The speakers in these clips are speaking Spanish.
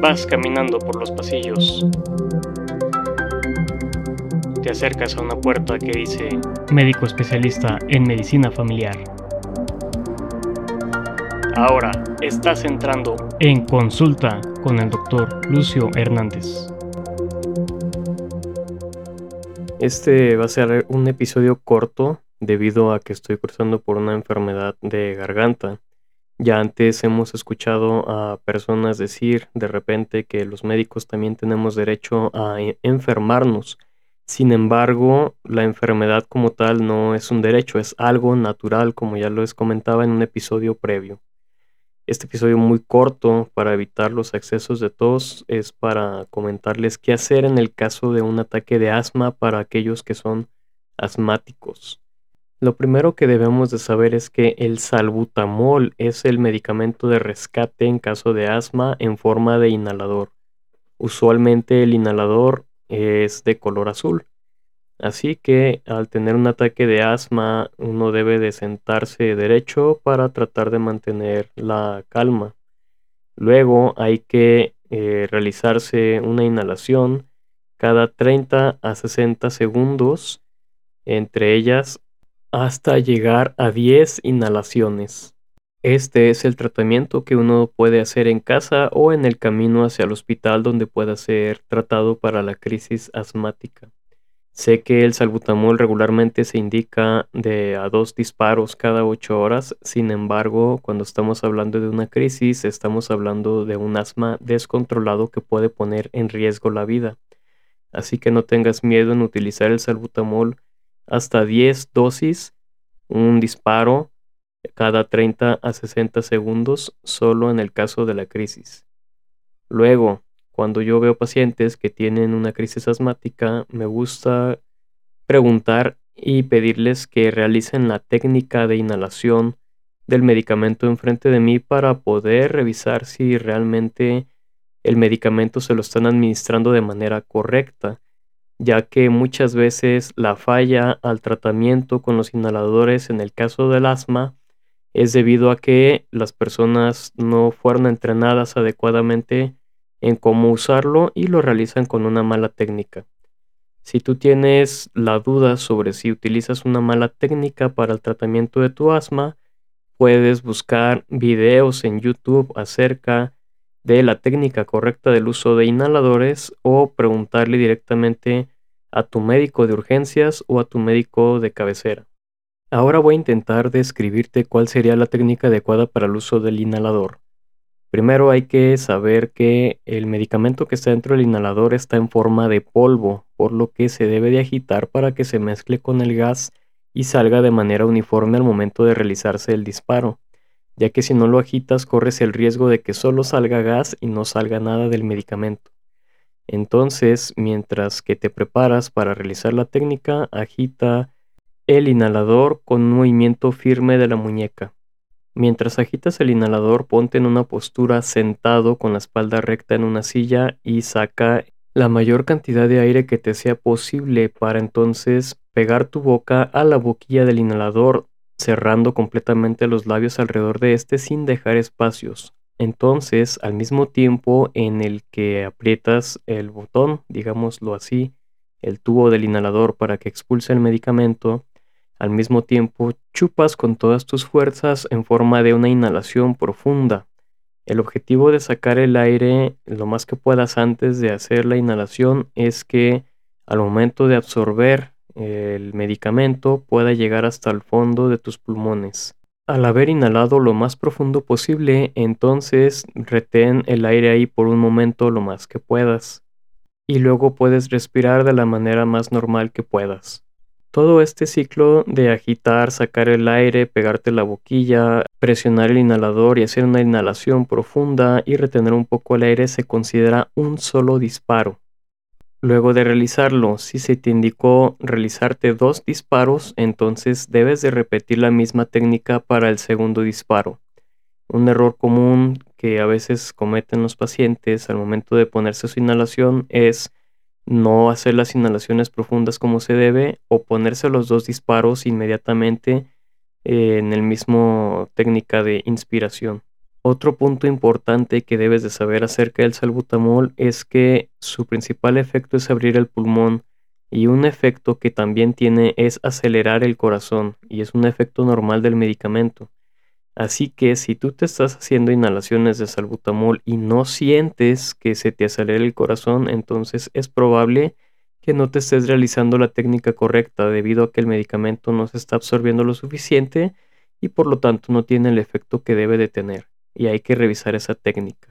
Vas caminando por los pasillos. Te acercas a una puerta que dice Médico especialista en medicina familiar. Ahora estás entrando en consulta con el doctor Lucio Hernández. Este va a ser un episodio corto debido a que estoy cruzando por una enfermedad de garganta. Ya antes hemos escuchado a personas decir de repente que los médicos también tenemos derecho a e-, enfermarnos. Sin embargo, la enfermedad como tal no es un derecho, es algo natural, como ya lo comentaba en un episodio previo. Este episodio muy corto para evitar los excesos de tos es para comentarles qué hacer en el caso de un ataque de asma para aquellos que son asmáticos. Lo primero que debemos de saber es que el salbutamol es el medicamento de rescate en caso de asma en forma de inhalador. Usualmente el inhalador es de color azul. Así que al tener un ataque de asma uno debe de sentarse derecho para tratar de mantener la calma. Luego hay que eh, realizarse una inhalación cada 30 a 60 segundos, entre ellas hasta llegar a 10 inhalaciones. Este es el tratamiento que uno puede hacer en casa o en el camino hacia el hospital donde pueda ser tratado para la crisis asmática. Sé que el salbutamol regularmente se indica de a dos disparos cada ocho horas, sin embargo, cuando estamos hablando de una crisis, estamos hablando de un asma descontrolado que puede poner en riesgo la vida. Así que no tengas miedo en utilizar el salbutamol hasta 10 dosis, un disparo cada 30 a 60 segundos, solo en el caso de la crisis. Luego, cuando yo veo pacientes que tienen una crisis asmática, me gusta preguntar y pedirles que realicen la técnica de inhalación del medicamento enfrente de mí para poder revisar si realmente el medicamento se lo están administrando de manera correcta, ya que muchas veces la falla al tratamiento con los inhaladores en el caso del asma es debido a que las personas no fueron entrenadas adecuadamente en cómo usarlo y lo realizan con una mala técnica. Si tú tienes la duda sobre si utilizas una mala técnica para el tratamiento de tu asma, puedes buscar videos en YouTube acerca de la técnica correcta del uso de inhaladores o preguntarle directamente a tu médico de urgencias o a tu médico de cabecera. Ahora voy a intentar describirte cuál sería la técnica adecuada para el uso del inhalador. Primero hay que saber que el medicamento que está dentro del inhalador está en forma de polvo, por lo que se debe de agitar para que se mezcle con el gas y salga de manera uniforme al momento de realizarse el disparo, ya que si no lo agitas corres el riesgo de que solo salga gas y no salga nada del medicamento. Entonces, mientras que te preparas para realizar la técnica, agita el inhalador con un movimiento firme de la muñeca. Mientras agitas el inhalador, ponte en una postura sentado con la espalda recta en una silla y saca la mayor cantidad de aire que te sea posible para entonces pegar tu boca a la boquilla del inhalador, cerrando completamente los labios alrededor de este sin dejar espacios. Entonces, al mismo tiempo en el que aprietas el botón, digámoslo así, el tubo del inhalador para que expulse el medicamento, al mismo tiempo, chupas con todas tus fuerzas en forma de una inhalación profunda. El objetivo de sacar el aire lo más que puedas antes de hacer la inhalación es que al momento de absorber el medicamento pueda llegar hasta el fondo de tus pulmones. Al haber inhalado lo más profundo posible, entonces retén el aire ahí por un momento lo más que puedas. Y luego puedes respirar de la manera más normal que puedas. Todo este ciclo de agitar, sacar el aire, pegarte la boquilla, presionar el inhalador y hacer una inhalación profunda y retener un poco el aire se considera un solo disparo. Luego de realizarlo, si se te indicó realizarte dos disparos, entonces debes de repetir la misma técnica para el segundo disparo. Un error común que a veces cometen los pacientes al momento de ponerse su inhalación es no hacer las inhalaciones profundas como se debe o ponerse los dos disparos inmediatamente eh, en el mismo técnica de inspiración. Otro punto importante que debes de saber acerca del salbutamol es que su principal efecto es abrir el pulmón y un efecto que también tiene es acelerar el corazón y es un efecto normal del medicamento. Así que si tú te estás haciendo inhalaciones de salbutamol y no sientes que se te acelere el corazón, entonces es probable que no te estés realizando la técnica correcta debido a que el medicamento no se está absorbiendo lo suficiente y por lo tanto no tiene el efecto que debe de tener y hay que revisar esa técnica.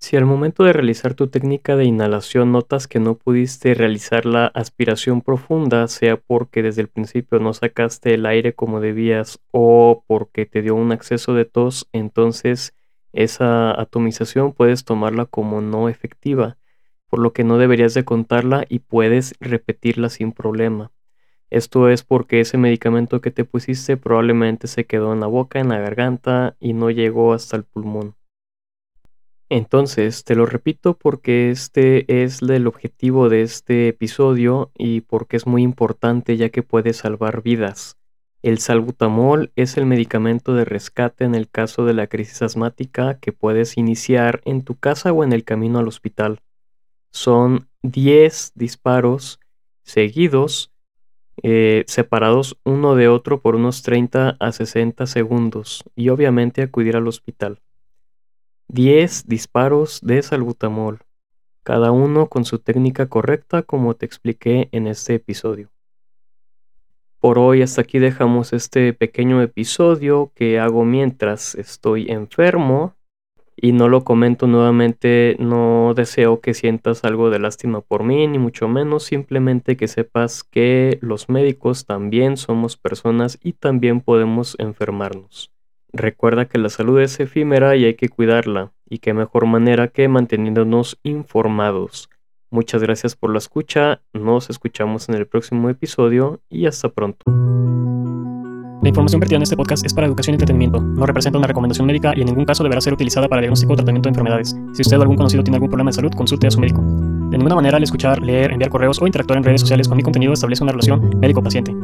Si al momento de realizar tu técnica de inhalación notas que no pudiste realizar la aspiración profunda, sea porque desde el principio no sacaste el aire como debías o porque te dio un acceso de tos, entonces esa atomización puedes tomarla como no efectiva, por lo que no deberías de contarla y puedes repetirla sin problema. Esto es porque ese medicamento que te pusiste probablemente se quedó en la boca, en la garganta y no llegó hasta el pulmón. Entonces, te lo repito porque este es el objetivo de este episodio y porque es muy importante ya que puede salvar vidas. El salbutamol es el medicamento de rescate en el caso de la crisis asmática que puedes iniciar en tu casa o en el camino al hospital. Son 10 disparos seguidos, eh, separados uno de otro por unos 30 a 60 segundos y obviamente acudir al hospital. 10 disparos de salbutamol, cada uno con su técnica correcta como te expliqué en este episodio. Por hoy hasta aquí dejamos este pequeño episodio que hago mientras estoy enfermo y no lo comento nuevamente, no deseo que sientas algo de lástima por mí, ni mucho menos, simplemente que sepas que los médicos también somos personas y también podemos enfermarnos. Recuerda que la salud es efímera y hay que cuidarla, y qué mejor manera que manteniéndonos informados. Muchas gracias por la escucha, nos escuchamos en el próximo episodio y hasta pronto. La información vertida en este podcast es para educación y entretenimiento. No representa una recomendación médica y en ningún caso deberá ser utilizada para diagnóstico o tratamiento de enfermedades. Si usted o algún conocido tiene algún problema de salud, consulte a su médico. De ninguna manera al escuchar, leer, enviar correos o interactuar en redes sociales con mi contenido establece una relación médico-paciente.